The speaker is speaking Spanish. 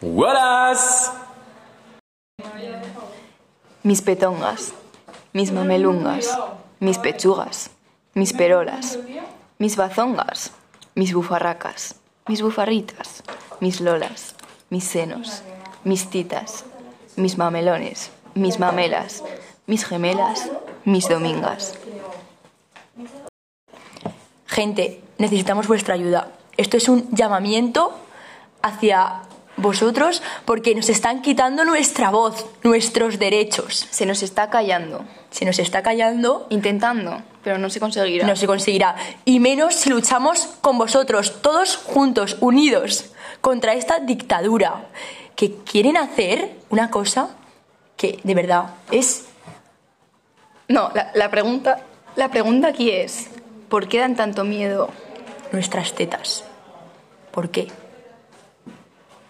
¡Buenas! mis petongas, mis mamelungas, mis pechugas, mis perolas, mis bazongas, mis bufarracas, mis bufarritas, mis lolas, mis senos, mis titas, mis mamelones, mis mamelas, mis gemelas, mis domingas. Gente, necesitamos vuestra ayuda. Esto es un llamamiento hacia vosotros porque nos están quitando nuestra voz, nuestros derechos. Se nos está callando, Se nos está callando, intentando, pero no se conseguirá. no se conseguirá. Y menos si luchamos con vosotros, todos juntos, unidos, contra esta dictadura que quieren hacer una cosa que de verdad es No, la, la pregunta, la pregunta aquí es, ¿por qué dan tanto miedo? nuestras tetas. ¿Por qué?